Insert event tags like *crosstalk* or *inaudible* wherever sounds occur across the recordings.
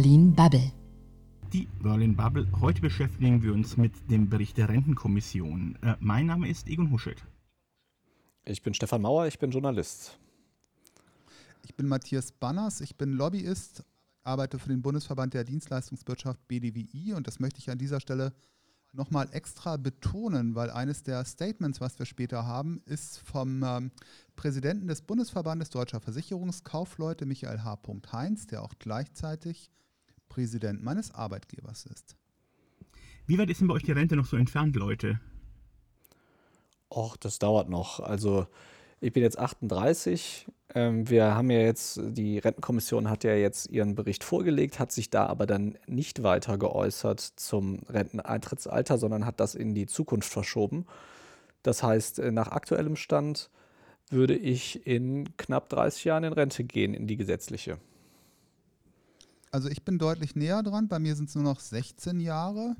Berlin Bubble. Die Berlin Bubble. Heute beschäftigen wir uns mit dem Bericht der Rentenkommission. Äh, mein Name ist Egon Huschet. Ich bin Stefan Mauer, ich bin Journalist. Ich bin Matthias Banners, ich bin Lobbyist, arbeite für den Bundesverband der Dienstleistungswirtschaft BDWI und das möchte ich an dieser Stelle nochmal extra betonen, weil eines der Statements, was wir später haben, ist vom ähm, Präsidenten des Bundesverbandes Deutscher Versicherungskaufleute, Michael H. Heinz, der auch gleichzeitig Präsident meines Arbeitgebers ist. Wie weit ist denn bei euch die Rente noch so entfernt, Leute? Och, das dauert noch. Also ich bin jetzt 38. Ähm, wir haben ja jetzt, die Rentenkommission hat ja jetzt ihren Bericht vorgelegt, hat sich da aber dann nicht weiter geäußert zum Renteneintrittsalter, sondern hat das in die Zukunft verschoben. Das heißt, äh, nach aktuellem Stand würde ich in knapp 30 Jahren in Rente gehen, in die gesetzliche. Also ich bin deutlich näher dran. Bei mir sind es nur noch 16 Jahre.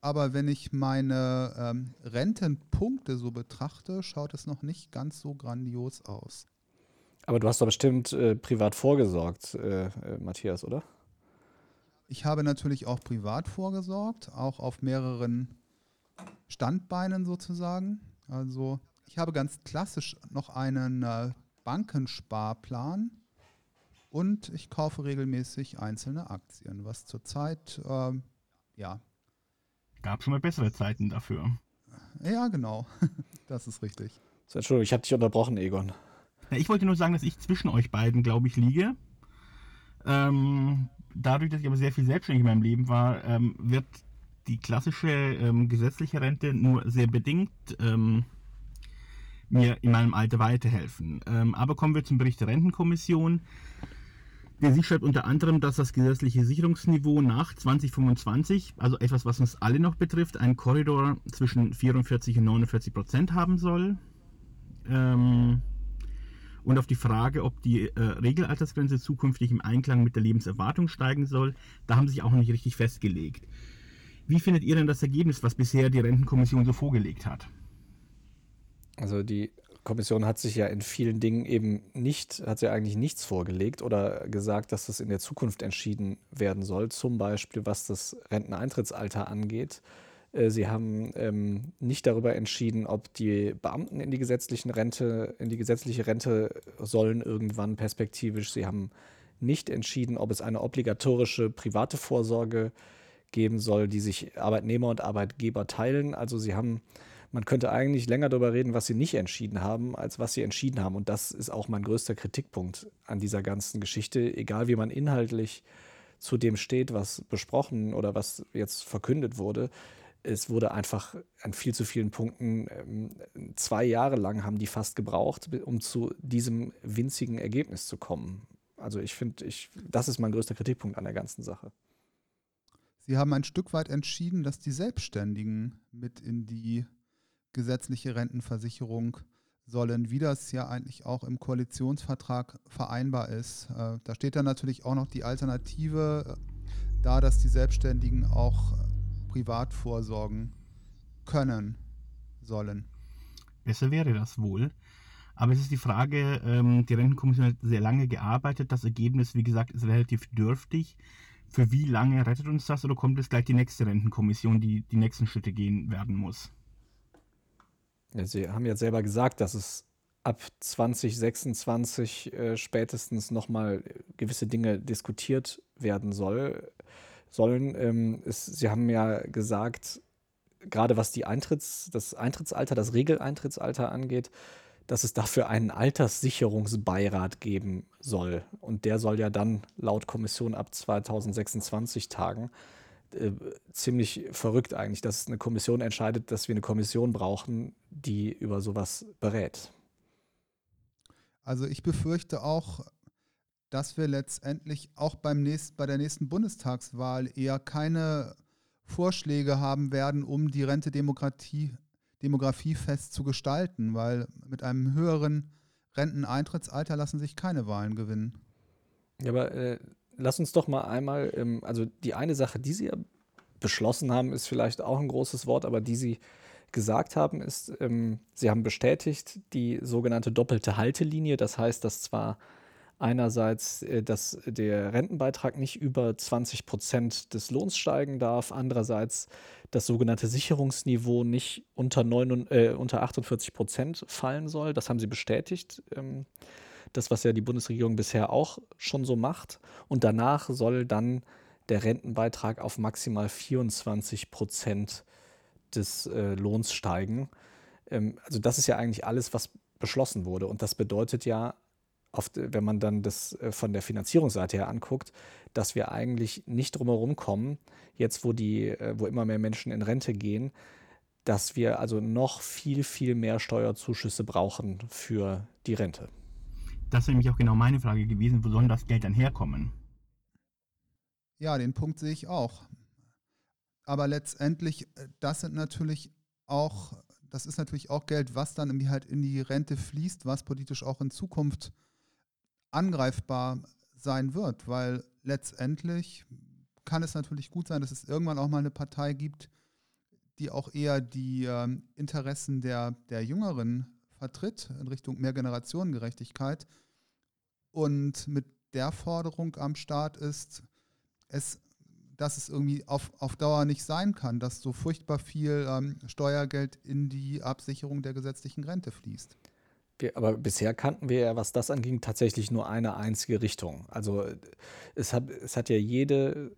Aber wenn ich meine ähm, Rentenpunkte so betrachte, schaut es noch nicht ganz so grandios aus. Aber du hast doch bestimmt äh, privat vorgesorgt, äh, äh, Matthias, oder? Ich habe natürlich auch privat vorgesorgt, auch auf mehreren Standbeinen sozusagen. Also ich habe ganz klassisch noch einen äh, Bankensparplan und ich kaufe regelmäßig einzelne Aktien, was zurzeit ähm, ja Gab schon mal bessere Zeiten dafür. Ja, genau. *laughs* Das ist richtig. So, Entschuldigung, ich habe dich unterbrochen, Egon. Ja, ich wollte nur sagen, dass ich zwischen euch beiden, glaube ich, liege. Ähm, dadurch, dass ich aber sehr viel selbstständig in meinem Leben war, ähm, wird die klassische ähm, gesetzliche Rente nur sehr bedingt ähm, mir in meinem Alter weiterhelfen. Ähm, aber kommen wir zum Bericht der Rentenkommission. Sie schreibt unter anderem, dass das gesetzliche Sicherungsniveau nach 2025, also etwas, was uns alle noch betrifft, einen Korridor zwischen 44 und 49 Prozent haben soll. Ähm, und auf die Frage, ob die äh, Regelaltersgrenze zukünftig im Einklang mit der Lebenserwartung steigen soll, da haben sie sich auch noch nicht richtig festgelegt. Wie findet ihr denn das Ergebnis, was bisher die Rentenkommission so vorgelegt hat? Also die Kommission hat sich ja in vielen Dingen eben nicht, hat sie eigentlich nichts vorgelegt oder gesagt, dass das in der Zukunft entschieden werden soll, zum Beispiel was das Renteneintrittsalter angeht. Äh, sie haben ähm, nicht darüber entschieden, ob die Beamten in die gesetzlichen Rente, in die gesetzliche Rente sollen irgendwann perspektivisch. Sie haben nicht entschieden, ob es eine obligatorische private Vorsorge geben soll, die sich Arbeitnehmer und Arbeitgeber teilen. Also sie haben man könnte eigentlich länger darüber reden, was sie nicht entschieden haben, als was sie entschieden haben. Und das ist auch mein größter Kritikpunkt an dieser ganzen Geschichte. Egal wie man inhaltlich zu dem steht, was besprochen oder was jetzt verkündet wurde, es wurde einfach an viel zu vielen Punkten, ähm, zwei Jahre lang haben die fast gebraucht, um zu diesem winzigen Ergebnis zu kommen. Also ich finde, ich, das ist mein größter Kritikpunkt an der ganzen Sache. Sie haben ein Stück weit entschieden, dass die Selbstständigen mit in die gesetzliche Rentenversicherung sollen, wie das ja eigentlich auch im Koalitionsvertrag vereinbar ist. Äh, da steht dann natürlich auch noch die Alternative äh, da, dass die Selbstständigen auch privat vorsorgen können sollen. Besser wäre das wohl. Aber es ist die Frage, ähm, die Rentenkommission hat sehr lange gearbeitet. Das Ergebnis, wie gesagt, ist relativ dürftig. Für wie lange rettet uns das oder kommt es gleich die nächste Rentenkommission, die die nächsten Schritte gehen werden muss? Sie haben ja selber gesagt, dass es ab 2026 äh, spätestens nochmal gewisse Dinge diskutiert werden soll, sollen. Ähm, es, Sie haben ja gesagt, gerade was die Eintritts, das Eintrittsalter, das Regeleintrittsalter angeht, dass es dafür einen Alterssicherungsbeirat geben soll. Und der soll ja dann laut Kommission ab 2026 tagen. Äh, ziemlich verrückt eigentlich, dass eine Kommission entscheidet, dass wir eine Kommission brauchen, die über sowas berät. Also ich befürchte auch, dass wir letztendlich auch beim nächst, bei der nächsten Bundestagswahl eher keine Vorschläge haben werden, um die Rente-Demokratie demografiefest zu gestalten, weil mit einem höheren Renteneintrittsalter lassen sich keine Wahlen gewinnen. Ja, aber äh, lass uns doch mal einmal, ähm, also die eine Sache, die Sie beschlossen haben, ist vielleicht auch ein großes Wort, aber die Sie gesagt haben, ist, ähm, Sie haben bestätigt die sogenannte doppelte Haltelinie. Das heißt, dass zwar Einerseits, äh, dass der Rentenbeitrag nicht über 20 Prozent des Lohns steigen darf. Andererseits das sogenannte Sicherungsniveau nicht unter, 9, äh, unter 48 Prozent fallen soll. Das haben sie bestätigt. Ähm, das, was ja die Bundesregierung bisher auch schon so macht. Und danach soll dann der Rentenbeitrag auf maximal 24 Prozent des äh, Lohns steigen. Ähm, also das ist ja eigentlich alles, was beschlossen wurde. Und das bedeutet ja, oft, wenn man dann das äh, von der Finanzierungsseite her anguckt, dass wir eigentlich nicht drumherum kommen, jetzt wo die, äh, wo immer mehr Menschen in Rente gehen, dass wir also noch viel, viel mehr Steuerzuschüsse brauchen für die Rente. Das wäre nämlich auch genau meine Frage gewesen, wo soll das Geld dann herkommen? Ja, den Punkt sehe ich auch. Aber letztendlich, äh, das sind natürlich auch, das ist natürlich auch Geld, was dann irgendwie halt in die Rente fließt, was politisch auch in Zukunft angreifbar sein wird, weil letztendlich kann es natürlich gut sein, dass es irgendwann auch mal eine Partei gibt, die auch eher die äh, Interessen der, der Jüngeren vertritt in Richtung mehr Generationengerechtigkeit und mit der Forderung am Start ist, es, dass es irgendwie auf, auf Dauer nicht sein kann, dass so furchtbar viel ähm, Steuergeld in die Absicherung der gesetzlichen Rente fließt. Aber bisher kannten wir ja, was das anging, tatsächlich nur eine einzige Richtung. Also es hat, es hat ja jede,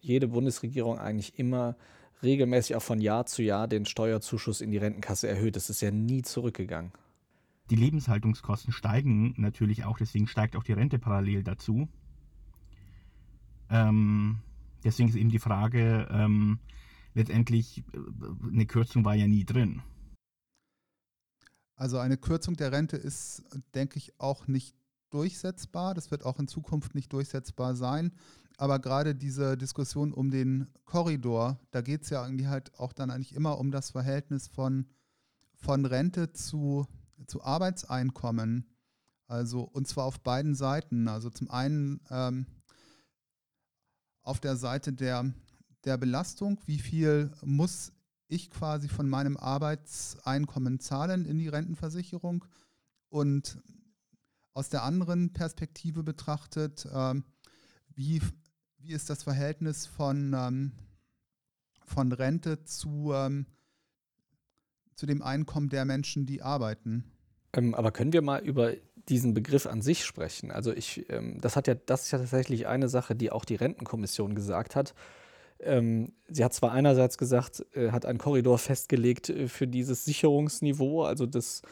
jede Bundesregierung eigentlich immer regelmäßig auch von Jahr zu Jahr den Steuerzuschuss in die Rentenkasse erhöht. Das ist ja nie zurückgegangen. Die Lebenshaltungskosten steigen natürlich auch, deswegen steigt auch die Rente parallel dazu. Ähm, deswegen ist eben die Frage, ähm, letztendlich, äh, eine Kürzung war ja nie drin. Also eine Kürzung der Rente ist, denke ich, auch nicht durchsetzbar. Das wird auch in Zukunft nicht durchsetzbar sein. Aber gerade diese Diskussion um den Korridor, da geht es ja irgendwie halt auch dann eigentlich immer um das Verhältnis von, von Rente zu, zu Arbeitseinkommen. Also und zwar auf beiden Seiten. Also zum einen ähm, auf der Seite der, der Belastung, wie viel muss ich quasi von meinem Arbeitseinkommen zahlen in die Rentenversicherung und aus der anderen Perspektive betrachtet, ähm, wie, wie ist das Verhältnis von, ähm, von Rente zu, ähm, zu dem Einkommen der Menschen, die arbeiten. Ähm, aber können wir mal über diesen Begriff an sich sprechen? Also ich, ähm, das hat ja, das ist ja tatsächlich eine Sache, die auch die Rentenkommission gesagt hat ähm, sie hat zwar einerseits gesagt, äh, hat einen Korridor festgelegt äh, für dieses Sicherungsniveau, also das,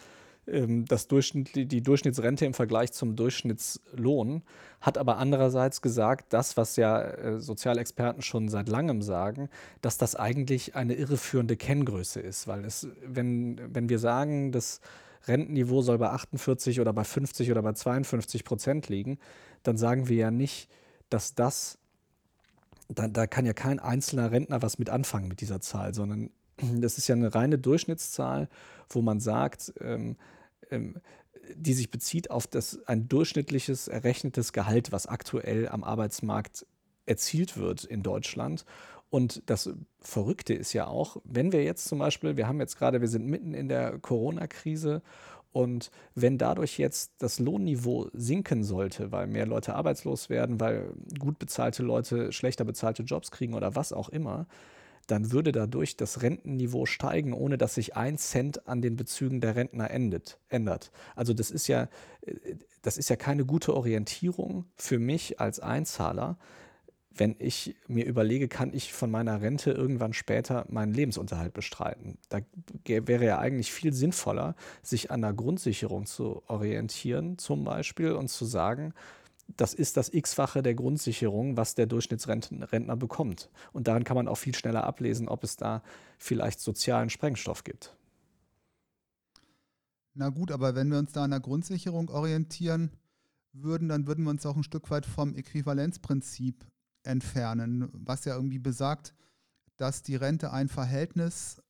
das Durchschnitt, die Durchschnittsrente im Vergleich zum Durchschnittslohn, hat aber andererseits gesagt, das, was ja äh, Sozialexperten schon seit langem sagen, dass das eigentlich eine irreführende Kenngröße ist, weil es, wenn, wenn wir sagen, das Rentenniveau soll bei 48 oder bei 50 oder bei 52 Prozent liegen, dann sagen wir ja nicht, dass das da, da kann ja kein einzelner Rentner was mit anfangen mit dieser Zahl, sondern das ist ja eine reine Durchschnittszahl, wo man sagt, ähm, ähm, die sich bezieht auf das, ein durchschnittliches errechnetes Gehalt, was aktuell am Arbeitsmarkt erzielt wird in Deutschland. Und das Verrückte ist ja auch, wenn wir jetzt zum Beispiel, wir haben jetzt gerade, wir sind mitten in der Corona-Krise und wenn dadurch jetzt das Lohnniveau sinken sollte, weil mehr Leute arbeitslos werden, weil gut bezahlte Leute schlechter bezahlte Jobs kriegen oder was auch immer, dann würde dadurch das Rentenniveau steigen, ohne dass sich ein Cent an den Bezügen der Rentner endet, ändert. Also das ist ja, das ist ja keine gute Orientierung für mich als Einzahler, wenn ich mir überlege, kann ich von meiner Rente irgendwann später meinen Lebensunterhalt bestreiten. Da wäre ja eigentlich viel sinnvoller, sich an der Grundsicherung zu orientieren, zum Beispiel, und zu sagen, das ist das X-fache der Grundsicherung, was der Durchschnittsrentner bekommt. Und daran kann man auch viel schneller ablesen, ob es da vielleicht sozialen Sprengstoff gibt. Na gut, aber wenn wir uns da an der Grundsicherung orientieren würden, dann würden wir uns auch ein Stück weit vom Äquivalenzprinzip entfernen, was ja irgendwie besagt, dass die Rente ein Verhältnis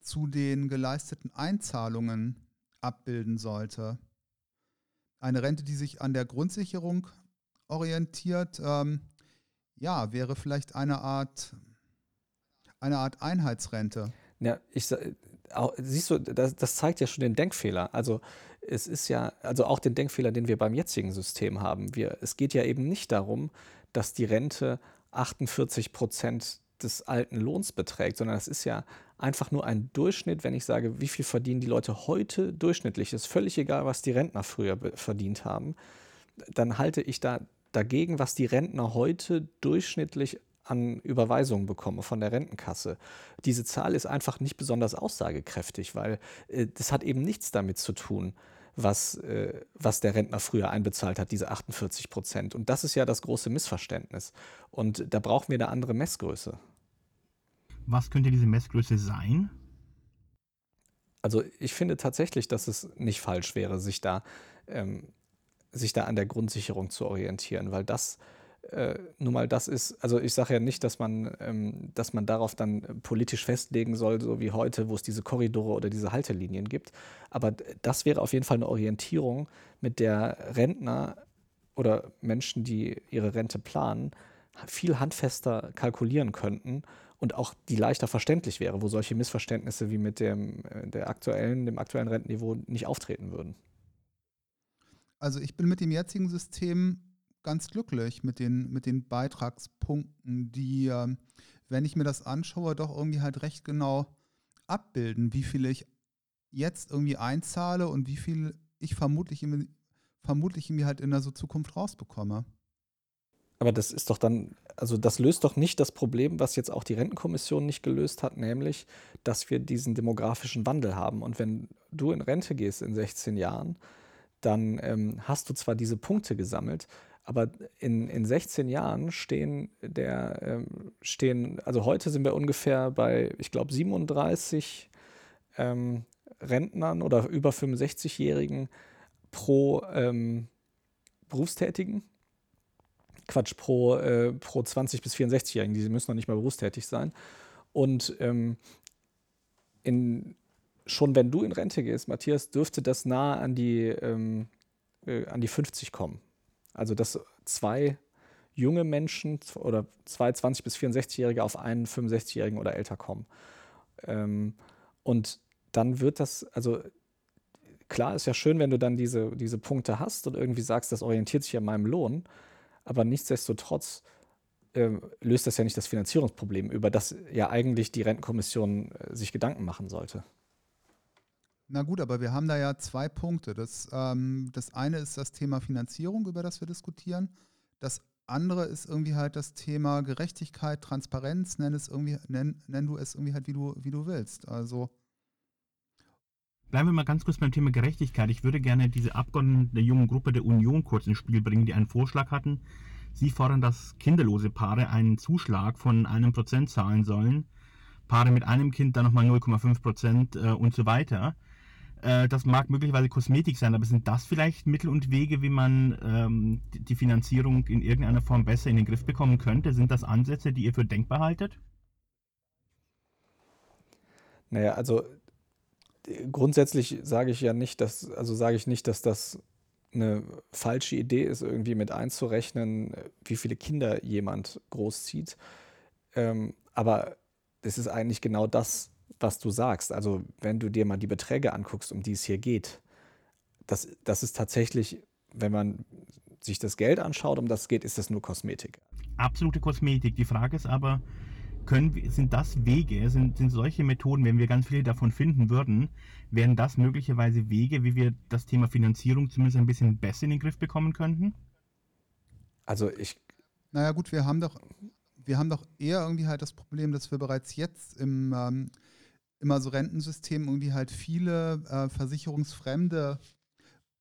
zu den geleisteten Einzahlungen abbilden sollte. Eine Rente, die sich an der Grundsicherung orientiert, ähm, ja, wäre vielleicht eine Art, eine Art Einheitsrente. Ja, ich, siehst du, das, das zeigt ja schon den Denkfehler. Also es ist ja, also auch den Denkfehler, den wir beim jetzigen System haben. Wir, es geht ja eben nicht darum, dass die Rente 48 Prozent des alten Lohns beträgt, sondern das ist ja einfach nur ein Durchschnitt, wenn ich sage, wie viel verdienen die Leute heute durchschnittlich. Ist völlig egal, was die Rentner früher verdient haben. Dann halte ich da dagegen, was die Rentner heute durchschnittlich an Überweisungen bekomme von der Rentenkasse. Diese Zahl ist einfach nicht besonders aussagekräftig, weil äh, das hat eben nichts damit zu tun, was, äh, was der Rentner früher einbezahlt hat, diese 48 Prozent. Und das ist ja das große Missverständnis. Und da brauchen wir eine andere Messgröße. Was könnte diese Messgröße sein? Also ich finde tatsächlich, dass es nicht falsch wäre, sich da, ähm, sich da an der Grundsicherung zu orientieren, weil das äh, nun mal das ist, also ich sage ja nicht, dass man, ähm, dass man darauf dann politisch festlegen soll, so wie heute, wo es diese Korridore oder diese Haltelinien gibt. Aber das wäre auf jeden Fall eine Orientierung, mit der Rentner oder Menschen, die ihre Rente planen, viel handfester kalkulieren könnten und auch die leichter verständlich wäre, wo solche Missverständnisse wie mit dem, äh, der aktuellen, dem aktuellen Rentenniveau nicht auftreten würden. Also ich bin mit dem jetzigen System ganz glücklich mit den, mit den Beitragspunkten, die, äh, wenn ich mir das anschaue, doch irgendwie halt recht genau abbilden, wie viel ich jetzt irgendwie einzahle und wie viel ich vermutlich, vermutlich irgendwie halt in der so Zukunft rausbekomme. Aber das ist doch dann, also das löst doch nicht das Problem, was jetzt auch die Rentenkommission nicht gelöst hat, nämlich, dass wir diesen demografischen Wandel haben. Und wenn du in Rente gehst in 16 Jahren, dann ähm, hast du zwar diese Punkte gesammelt, aber in, in 16 Jahren stehen der, ähm, stehen, also heute sind wir ungefähr bei, ich glaube, 37 ähm, Rentnern oder über 65-Jährigen pro ähm, Berufstätigen. Quatsch, pro, äh, pro 20- bis 64-Jährigen, die müssen noch nicht mal berufstätig sein. Und ähm, in, schon wenn du in Rente gehst, Matthias, dürfte das nahe an die, ähm, äh, an die 50 kommen. Also dass zwei junge Menschen oder zwei 20- bis 64-Jährige auf einen 65-Jährigen oder älter kommen. Ähm, und dann wird das, also klar ist ja schön, wenn du dann diese, diese Punkte hast und irgendwie sagst, das orientiert sich an meinem Lohn. Aber nichtsdestotrotz äh, löst das ja nicht das Finanzierungsproblem, über das ja eigentlich die Rentenkommission äh, sich Gedanken machen sollte. Na gut, aber wir haben da ja zwei Punkte. Das, ähm, das eine ist das Thema Finanzierung, über das wir diskutieren. Das andere ist irgendwie halt das Thema Gerechtigkeit, Transparenz, nenn es irgendwie, nenn, nenn du es irgendwie halt, wie du, wie du willst. Also Bleiben wir mal ganz kurz beim Thema Gerechtigkeit. Ich würde gerne diese Abgeordneten der jungen Gruppe der Union kurz ins Spiel bringen, die einen Vorschlag hatten. Sie fordern, dass kinderlose Paare einen Zuschlag von einem Prozent zahlen sollen. Paare mit einem Kind dann nochmal 0,5 Prozent äh, und so weiter. Äh, das mag möglicherweise Kosmetik sein, aber sind das vielleicht Mittel und Wege, wie man ähm, die Finanzierung in irgendeiner Form besser in den Griff bekommen könnte? Sind das Ansätze, die ihr für denkbar haltet? Naja, also grundsätzlich sage ich ja nicht, dass, also sage ich nicht, dass das eine falsche Idee ist, irgendwie mit einzurechnen, wie viele Kinder jemand großzieht. Ähm, aber es ist eigentlich genau das, was du sagst. Also wenn du dir mal die Beträge anguckst, um die es hier geht, das, das ist tatsächlich, wenn man sich das Geld anschaut, um das es geht, ist das nur Kosmetik. Absolute Kosmetik. Die Frage ist aber, können, sind das Wege, sind, sind solche Methoden, wenn wir ganz viele davon finden würden, wären das möglicherweise Wege, wie wir das Thema Finanzierung zumindest ein bisschen besser in den Griff bekommen könnten? Also ich. Naja gut, wir haben doch, wir haben doch eher irgendwie halt das Problem, dass wir bereits jetzt im ähm, immer so Rentensystem irgendwie halt viele äh, versicherungsfremde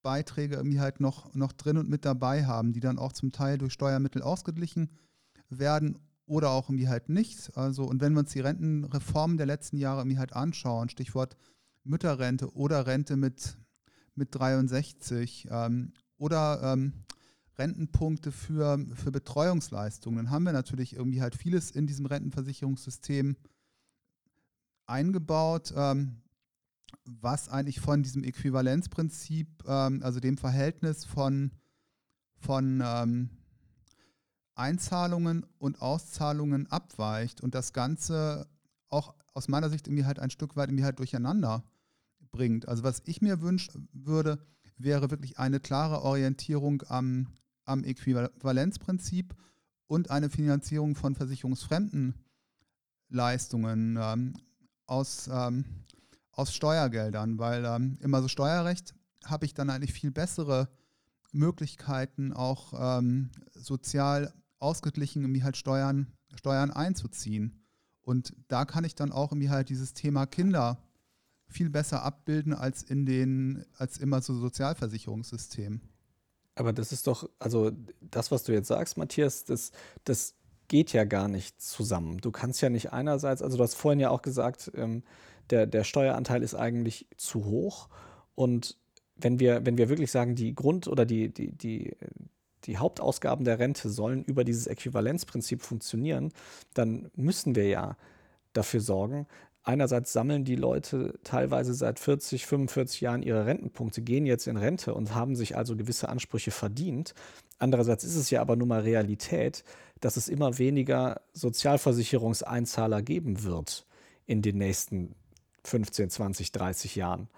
Beiträge irgendwie halt noch, noch drin und mit dabei haben, die dann auch zum Teil durch Steuermittel ausgeglichen werden oder auch irgendwie halt nicht. Also, und wenn wir uns die Rentenreformen der letzten Jahre irgendwie halt anschauen, Stichwort Mütterrente oder Rente mit, mit 63 ähm, oder ähm, Rentenpunkte für, für Betreuungsleistungen, dann haben wir natürlich irgendwie halt vieles in diesem Rentenversicherungssystem eingebaut, ähm, was eigentlich von diesem Äquivalenzprinzip, ähm, also dem Verhältnis von, von ähm, Einzahlungen und Auszahlungen abweicht und das Ganze auch aus meiner Sicht irgendwie halt ein Stück weit irgendwie halt durcheinander bringt. Also was ich mir wünschen würde, wäre wirklich eine klare Orientierung am, am Äquivalenzprinzip und eine Finanzierung von versicherungsfremden Leistungen ähm, aus, ähm, aus Steuergeldern, weil ähm, immer so Steuerrecht habe ich dann eigentlich viel bessere Möglichkeiten, auch ähm, sozial ausgeglichen irgendwie halt Steuern, Steuern einzuziehen. Und da kann ich dann auch irgendwie halt dieses Thema Kinder viel besser abbilden als in den, als immer so Sozialversicherungssystemen. Aber das ist doch, also das, was du jetzt sagst, Matthias, das, das geht ja gar nicht zusammen. Du kannst ja nicht einerseits, also du hast vorhin ja auch gesagt, ähm, der, der Steueranteil ist eigentlich zu hoch. Und wenn wir, wenn wir wirklich sagen, die Grund- oder die, die, die, die Hauptausgaben der Rente sollen über dieses Äquivalenzprinzip funktionieren, dann müssen wir ja dafür sorgen, einerseits sammeln die Leute teilweise seit 40, 45 Jahren ihre Rentenpunkte, gehen jetzt in Rente und haben sich also gewisse Ansprüche verdient. Andererseits ist es ja aber nun mal Realität, dass es immer weniger Sozialversicherungseinzahler geben wird in den nächsten 15, 20, 30 Jahren.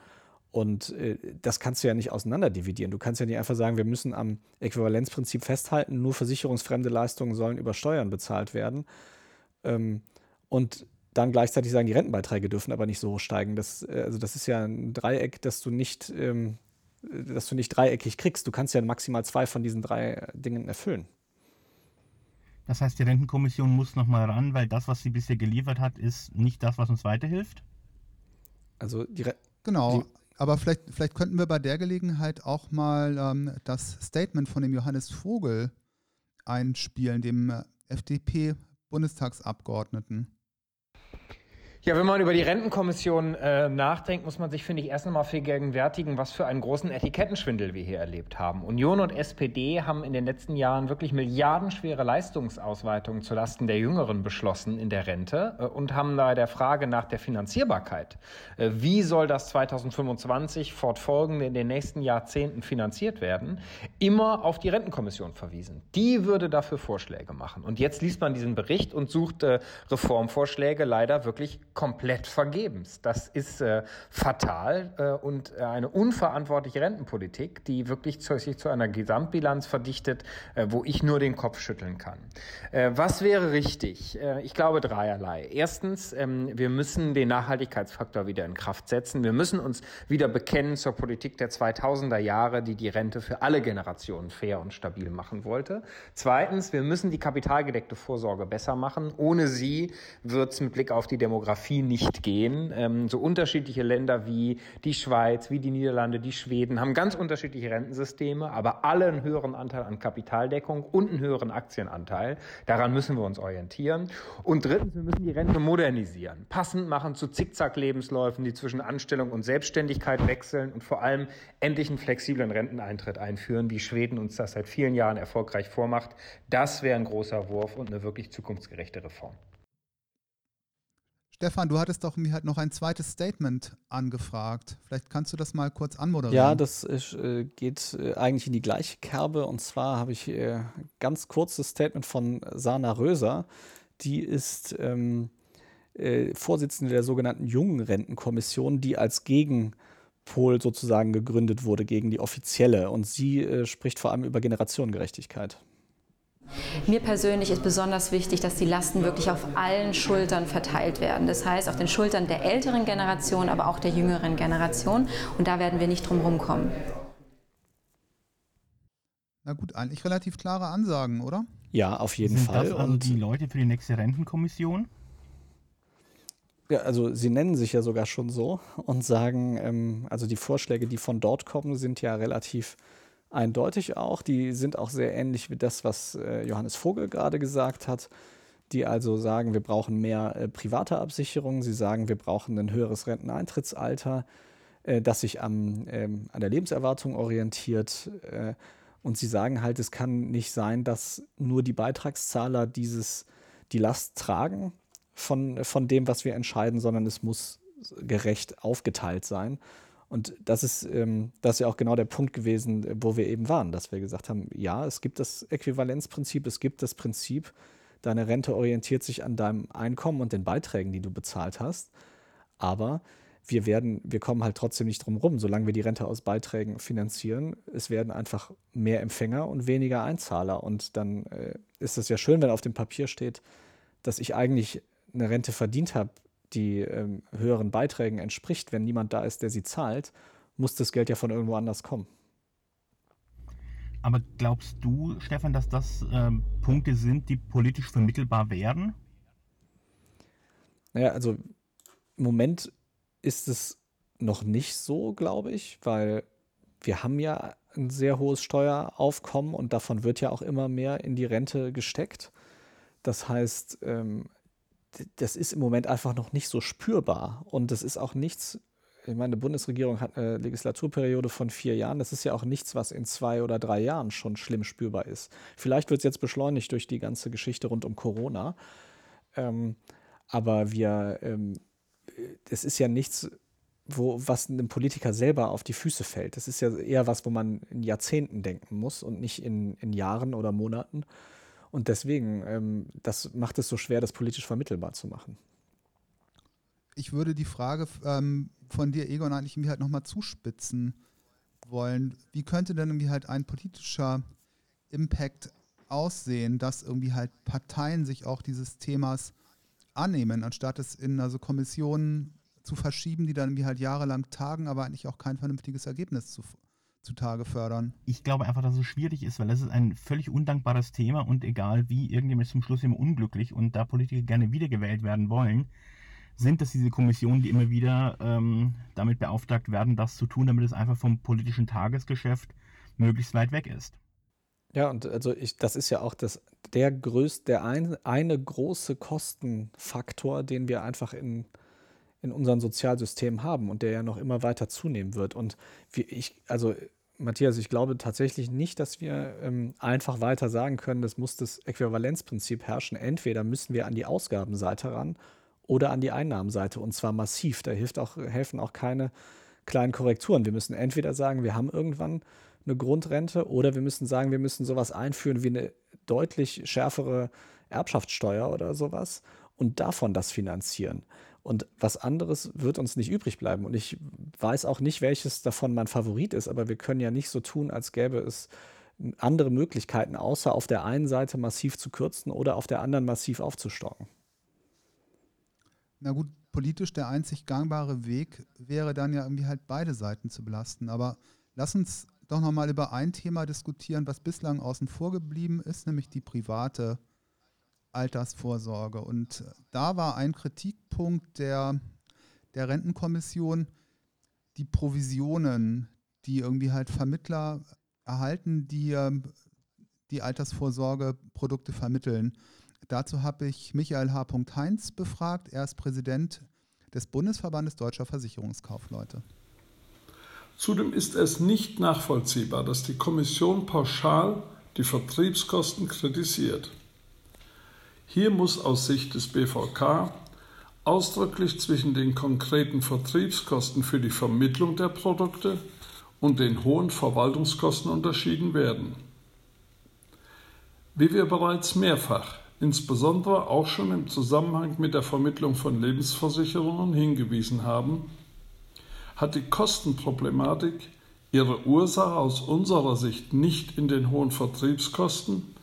Und äh, das kannst du ja nicht auseinanderdividieren. Du kannst ja nicht einfach sagen, wir müssen am Äquivalenzprinzip festhalten, nur versicherungsfremde Leistungen sollen über Steuern bezahlt werden. Ähm, und dann gleichzeitig sagen, die Rentenbeiträge dürfen aber nicht so hoch steigen. Das, äh, also das ist ja ein Dreieck, das du nicht, ähm, das du nicht dreieckig kriegst. Du kannst ja maximal zwei von diesen drei Dingen erfüllen. Das heißt, die Rentenkommission muss nochmal ran, weil das, was sie bisher geliefert hat, ist nicht das, was uns weiterhilft? Also die Re Genau. Die aber vielleicht, vielleicht könnten wir bei der Gelegenheit auch mal ähm, das Statement von dem Johannes Vogel einspielen, dem äh, FDP-Bundestagsabgeordneten. Ja, wenn man über die Rentenkommission äh, nachdenkt, muss man sich, finde ich, erst einmal vergegenwärtigen, was für einen großen Etikettenschwindel wir hier erlebt haben. Union und SPD haben in den letzten Jahren wirklich milliardenschwere Leistungsausweitungen zulasten der Jüngeren beschlossen in der Rente äh, und haben bei der Frage nach der Finanzierbarkeit, äh, wie soll das 2025 fortfolgende in den nächsten Jahrzehnten finanziert werden, immer auf die Rentenkommission verwiesen. Die würde dafür Vorschläge machen. Und jetzt liest man diesen Bericht und sucht äh, Reformvorschläge leider wirklich komplett vergebens. Das ist äh, fatal äh, und äh, eine unverantwortliche Rentenpolitik, die wirklich zu, sich zu einer Gesamtbilanz verdichtet, äh, wo ich nur den Kopf schütteln kann. Äh, was wäre richtig? Äh, ich glaube dreierlei. Erstens, ähm, wir müssen den Nachhaltigkeitsfaktor wieder in Kraft setzen. Wir müssen uns wieder bekennen zur Politik der 2000er Jahre, die die Rente für alle Generationen fair und stabil machen wollte. Zweitens, wir müssen die kapitalgedeckte Vorsorge besser machen. Ohne sie wird es mit Blick auf die Demografie Demografie nicht gehen. Ähm, so unterschiedliche Länder wie die Schweiz, wie die Niederlande, die Schweden haben ganz unterschiedliche Rentensysteme, aber alle einen höheren Anteil an Kapitaldeckung und einen höheren Aktienanteil. Daran müssen wir uns orientieren. Und drittens, wir müssen die Rente modernisieren, passend machen zu Zickzack-Lebensläufen, die zwischen Anstellung und Selbstständigkeit wechseln und vor allem endlich einen flexiblen Renteneintritt einführen, wie Schweden uns das seit vielen Jahren erfolgreich vormacht. Das wäre ein großer Wurf und eine wirklich zukunftsgerechte Reform. Stefan, du hattest doch mir halt noch ein zweites Statement angefragt. Vielleicht kannst du das mal kurz anmoderieren. Ja, das äh, geht äh, eigentlich in die gleiche Kerbe. Und zwar habe ich äh, ganz kurzes Statement von Sana Röser. Die ist ähm, äh, Vorsitzende der sogenannten Jungen Rentenkommission, die als Gegenpol sozusagen gegründet wurde gegen die offizielle. Und sie äh, spricht vor allem über Generationengerechtigkeit. Mir persönlich ist besonders wichtig, dass die Lasten wirklich auf allen Schultern verteilt werden. Das heißt, auf den Schultern der älteren Generation, aber auch der jüngeren Generation. Und da werden wir nicht drum rumkommen. Na gut, eigentlich relativ klare Ansagen, oder? Ja, auf jeden Sind Fall. das also Und die Leute für die nächste Rentenkommission? Ja, also sie nennen sich ja sogar schon so und sagen, ähm, also die Vorschläge, die von dort kommen, sind ja relativ eindeutig auch. Die sind auch sehr ähnlich wie das, was äh, Johannes Vogel gerade gesagt hat, die also sagen, wir brauchen mehr äh, private Absicherung. Sie sagen, wir brauchen ein höheres Renteneintrittsalter, äh, das sich am, ähm, an der Lebenserwartung orientiert. Und sie sagen halt, es kann nicht sein, dass nur die Beitragszahler dieses, die Last tragen von, von dem, was wir entscheiden, sondern es muss gerecht aufgeteilt sein. Und das ist, ähm, das ist ja auch genau der Punkt gewesen, wo wir eben waren, dass wir gesagt haben, ja, es gibt das Äquivalenzprinzip, es gibt das Prinzip, deine Rente orientiert sich an deinem Einkommen und den Beiträgen, die du bezahlt hast. Aber wir werden, wir kommen halt trotzdem nicht drum rum, solange wir die Rente aus Beiträgen finanzieren. Es werden einfach mehr Empfänger und weniger Einzahler. Und dann äh, ist es ja schön, wenn auf dem Papier steht, dass ich eigentlich eine Rente verdient habe, die ähm, höheren Beiträgen entspricht. Wenn niemand da ist, der sie zahlt, muss das Geld ja von irgendwo anders kommen. Aber glaubst du, Stefan, dass das ähm, Punkte sind, die politisch vermittelbar wären? Naja, also im Moment ist es noch nicht so, glaube ich, weil wir haben ja ein sehr hohes Steueraufkommen und davon wird ja auch immer mehr in die Rente gesteckt. Das heißt, ähm, das ist im Moment einfach noch nicht so spürbar und das ist auch nichts, ich meine, die Bundesregierung hat eine Legislaturperiode von vier Jahren. Das ist ja auch nichts, was in zwei oder drei Jahren schon schlimm spürbar ist. Vielleicht wird es jetzt beschleunigt durch die ganze Geschichte rund um Corona. Ähm, aber wir, ähm, es ist ja nichts, wo, was einem Politiker selber auf die Füße fällt. Das ist ja eher was, wo man in Jahrzehnten denken muss und nicht in, in Jahren oder Monaten. Und deswegen, ähm, das macht es so schwer, das politisch vermittelbar zu machen. Ich würde die Frage ähm, von dir, Egon, eigentlich irgendwie halt nochmal zuspitzen wollen. Wie könnte denn irgendwie halt ein politischer Impact aussehen, dass irgendwie halt Parteien sich auch dieses Themas annehmen, anstatt es in also Kommissionen zu verschieben, die dann irgendwie halt jahrelang tagen, aber eigentlich auch kein vernünftiges Ergebnis zu, zutage fördern. Ich glaube einfach, dass es schwierig ist, weil es ist ein völlig undankbares Thema und egal wie, irgendjemand ist zum Schluss immer unglücklich und da Politiker gerne wiedergewählt werden wollen, sind das diese Kommissionen, die immer wieder ähm, damit beauftragt werden, das zu tun, damit es einfach vom politischen Tagesgeschäft möglichst weit weg ist. Ja, und also ich, das ist ja auch das, der größte, der ein, eine große Kostenfaktor, den wir einfach in, in unserem Sozialsystem haben und der ja noch immer weiter zunehmen wird. Und ich, also Matthias, ich glaube tatsächlich nicht, dass wir ähm, einfach weiter sagen können, das muss das Äquivalenzprinzip herrschen. Entweder müssen wir an die Ausgabenseite ran oder an die Einnahmenseite und zwar massiv. Da hilft auch, helfen auch keine kleinen Korrekturen. Wir müssen entweder sagen, wir haben irgendwann eine Grundrente oder wir müssen sagen, wir müssen sowas einführen wie eine deutlich schärfere Erbschaftssteuer oder sowas und davon das finanzieren. Und was anderes wird uns nicht übrig bleiben. Und ich weiß auch nicht, welches davon mein Favorit ist, aber wir können ja nicht so tun, als gäbe es andere Möglichkeiten, außer auf der einen Seite massiv zu kürzen oder auf der anderen massiv aufzustocken. Na gut, politisch der einzig gangbare Weg wäre dann ja irgendwie halt beide Seiten zu belasten. Aber lass uns doch nochmal über ein Thema diskutieren, was bislang außen vor geblieben ist, nämlich die private Altersvorsorge. Und da war ein Kritikpunkt der, der Rentenkommission die Provisionen, die irgendwie halt Vermittler erhalten, die ähm, die Altersvorsorgeprodukte vermitteln. Dazu habe ich Michael H. Heinz befragt. Er ist Präsident des Bundesverbandes Deutscher Versicherungskaufleute. Zudem ist es nicht nachvollziehbar, dass die Kommission pauschal die Vertriebskosten kritisiert. Hier muss aus Sicht des BVK ausdrücklich zwischen den konkreten Vertriebskosten für die Vermittlung der Produkte und den hohen Verwaltungskosten unterschieden werden. Wie wir bereits mehrfach, insbesondere auch schon im Zusammenhang mit der Vermittlung von Lebensversicherungen hingewiesen haben, hat die Kostenproblematik ihre Ursache aus unserer Sicht nicht in den hohen Vertriebskosten,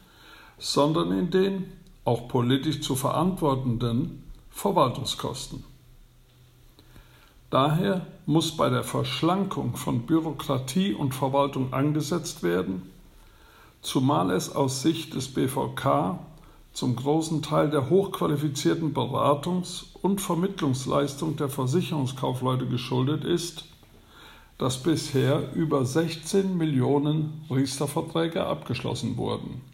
sondern in den auch politisch zu verantwortenden Verwaltungskosten. Daher muss bei der Verschlankung von Bürokratie und Verwaltung angesetzt werden, zumal es aus Sicht des BVK zum großen Teil der hochqualifizierten Beratungs- und Vermittlungsleistung der Versicherungskaufleute geschuldet ist, dass bisher über 16 Millionen Riester-Verträge abgeschlossen wurden.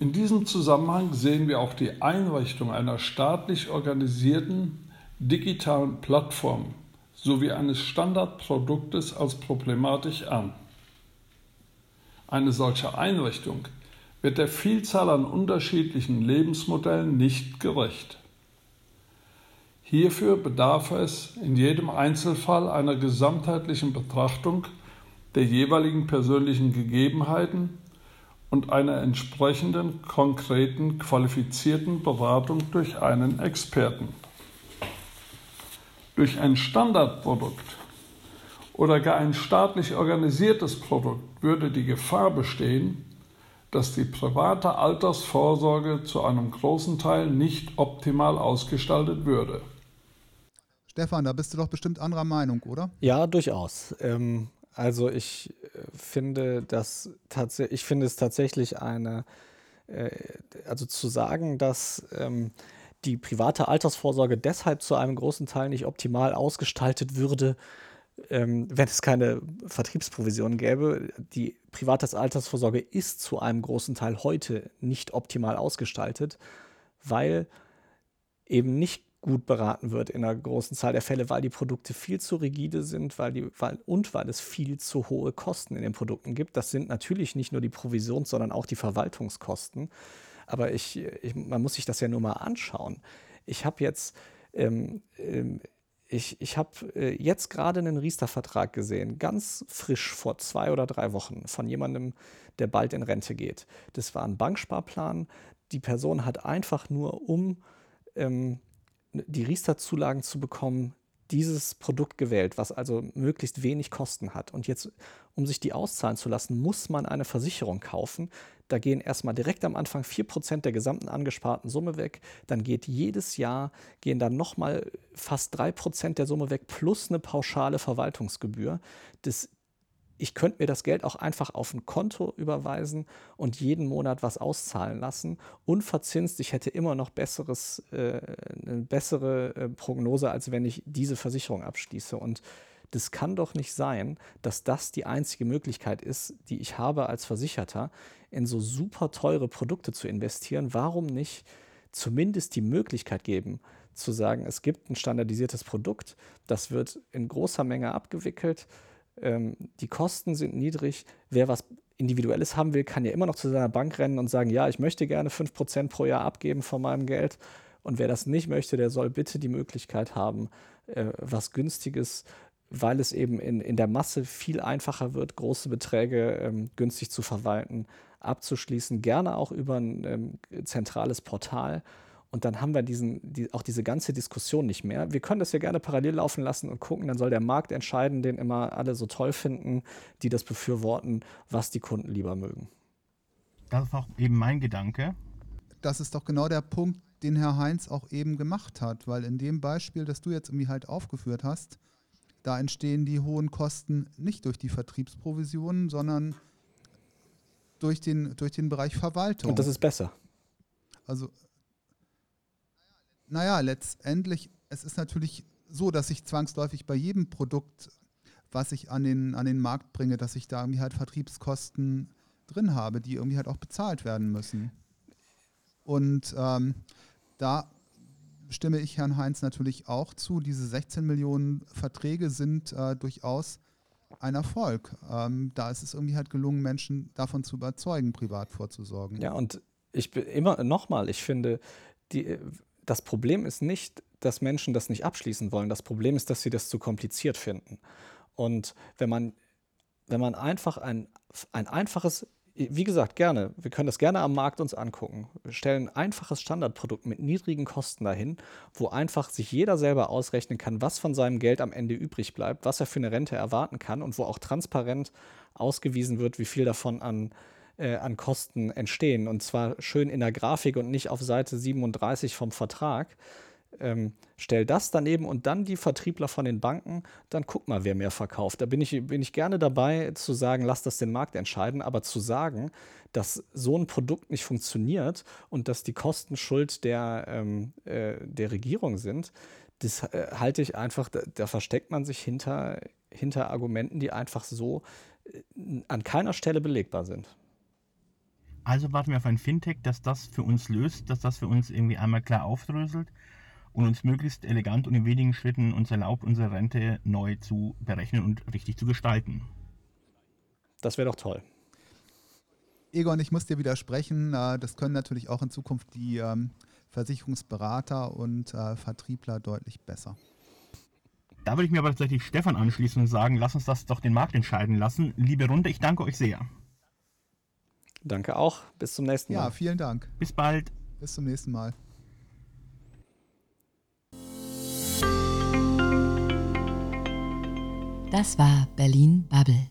In diesem Zusammenhang sehen wir auch die Einrichtung einer staatlich organisierten digitalen Plattform sowie eines Standardproduktes als problematisch an. Eine solche Einrichtung wird der Vielzahl an unterschiedlichen Lebensmodellen nicht gerecht. Hierfür bedarf es in jedem Einzelfall einer gesamtheitlichen Betrachtung der jeweiligen persönlichen Gegebenheiten und einer entsprechenden konkreten qualifizierten Beratung durch einen Experten. Durch ein Standardprodukt oder gar ein staatlich organisiertes Produkt würde die Gefahr bestehen, dass die private Altersvorsorge zu einem großen Teil nicht optimal ausgestaltet würde. Stefan, da bist du doch bestimmt anderer Meinung, oder? Ja, durchaus. Ähm, also ich äh, finde das tatsächlich, ich finde es tatsächlich eine, äh, also zu sagen, dass ähm, die private Altersvorsorge deshalb zu einem großen Teil nicht optimal ausgestaltet würde, ähm, wenn es keine Vertriebsprovision gäbe. Die private Altersvorsorge ist zu einem großen Teil heute nicht optimal ausgestaltet, weil eben nicht gut beraten wird in einer großen Zahl der Fälle, weil die Produkte viel zu rigide sind weil die, weil, und weil es viel zu hohe Kosten in den Produkten gibt. Das sind natürlich nicht nur die Provisions-, sondern auch die Verwaltungskosten. Aber ich, ich, man muss sich das ja nur mal anschauen. Ich habe jetzt ähm, ähm, ich, ich habe äh, jetzt gerade einen Riester-Vertrag gesehen, ganz frisch vor zwei oder drei Wochen, von jemandem, der bald in Rente geht. Das war ein Banksparplan. Die Person hat einfach nur, um ähm, die Riester-Zulagen zu bekommen, dieses Produkt gewählt, was also möglichst wenig Kosten hat. Und jetzt, um sich die auszahlen zu lassen, muss man eine Versicherung kaufen. Da gehen erstmal direkt am Anfang 4% der gesamten angesparten Summe weg. Dann geht jedes Jahr, gehen dann nochmal fast 3% der Summe weg, plus eine pauschale Verwaltungsgebühr. Das ich könnte mir das Geld auch einfach auf ein Konto überweisen und jeden Monat was auszahlen lassen. Unverzinst, ich hätte immer noch besseres, äh, eine bessere äh, Prognose, als wenn ich diese Versicherung abschließe. Und das kann doch nicht sein, dass das die einzige Möglichkeit ist, die ich habe als Versicherter, in so super teure Produkte zu investieren. Warum nicht zumindest die Möglichkeit geben, zu sagen, es gibt ein standardisiertes Produkt, das wird in großer Menge abgewickelt ähm, die Kosten sind niedrig. Wer was Individuelles haben will, kann ja immer noch zu seiner Bank rennen und sagen, ja, ich möchte gerne 5% pro Jahr abgeben von meinem Geld. Und wer das nicht möchte, der soll bitte die Möglichkeit haben, äh, was Günstiges, weil es eben in, in der Masse viel einfacher wird, große Beträge ähm, günstig zu verwalten, abzuschließen, gerne auch über ein ähm, zentrales Portal und dann haben wir diesen, die, auch diese ganze Diskussion nicht mehr. Wir können das ja gerne parallel laufen lassen und gucken, dann soll der Markt entscheiden, den immer alle so toll finden, die das befürworten, was die Kunden lieber mögen. Das ist auch eben mein Gedanke. Das ist doch genau der Punkt, den Herr Heinz auch eben gemacht hat, weil in dem Beispiel, das du jetzt irgendwie halt aufgeführt hast, da entstehen die hohen Kosten nicht durch die Vertriebsprovisionen, sondern durch den, durch den Bereich Verwaltung. Und das ist besser. Also naja, letztendlich, es ist natürlich so, dass ich zwangsläufig bei jedem Produkt, was ich an den, an den Markt bringe, dass ich da irgendwie halt Vertriebskosten drin habe, die irgendwie halt auch bezahlt werden müssen. Und ähm, da stimme ich Herrn Heinz natürlich auch zu. Diese 16 Millionen Verträge sind äh, durchaus ein Erfolg. Ähm, da ist es irgendwie halt gelungen, Menschen davon zu überzeugen, privat vorzusorgen. Ja, und ich bin immer nochmal, ich finde, die, das Problem ist nicht, dass Menschen das nicht abschließen wollen. Das Problem ist, dass sie das zu kompliziert finden. Und wenn man, wenn man einfach ein, ein einfaches, wie gesagt, gerne, wir können das gerne am Markt uns angucken. Wir stellen ein einfaches Standardprodukt mit niedrigen Kosten dahin, wo einfach sich jeder selber ausrechnen kann, was von seinem Geld am Ende übrig bleibt, was er für eine Rente erwarten kann und wo auch transparent ausgewiesen wird, wie viel davon an äh, an Kosten entstehen. Und zwar schön in der Grafik und nicht auf Seite 37 vom Vertrag. Ähm, stell das daneben und dann die Vertriebler von den Banken, dann guck mal, wer mehr verkauft. Da bin ich, bin ich gerne dabei zu sagen, lass das den Markt entscheiden, aber zu sagen, dass so ein Produkt nicht funktioniert und dass die Kosten Schuld der, ähm, äh, der Regierung sind, das äh, halte ich einfach, da, da, versteckt man sich hinter, hinter Argumenten, die einfach so äh, an keiner Stelle belegbar sind. Also warten wir auf ein Fintech, das das für uns löst, dass das für uns irgendwie einmal klar aufdröselt und uns möglichst elegant und in wenigen Schritten uns erlaubt, unsere Rente neu zu berechnen und richtig zu gestalten. Das wäre doch toll. Egon, ich muss dir widersprechen. Äh, das können natürlich auch in Zukunft die ähm, Versicherungsberater und äh, Vertriebler deutlich besser. Da würde ich mir aber tatsächlich Stefan anschließen und sagen, lass uns das doch den Markt entscheiden lassen. Liebe Runde, ich danke euch sehr. Danke auch. Bis zum nächsten Mal. Ja, vielen Dank. Bis bald. Bis zum nächsten Mal. Das war Berlin Bubble.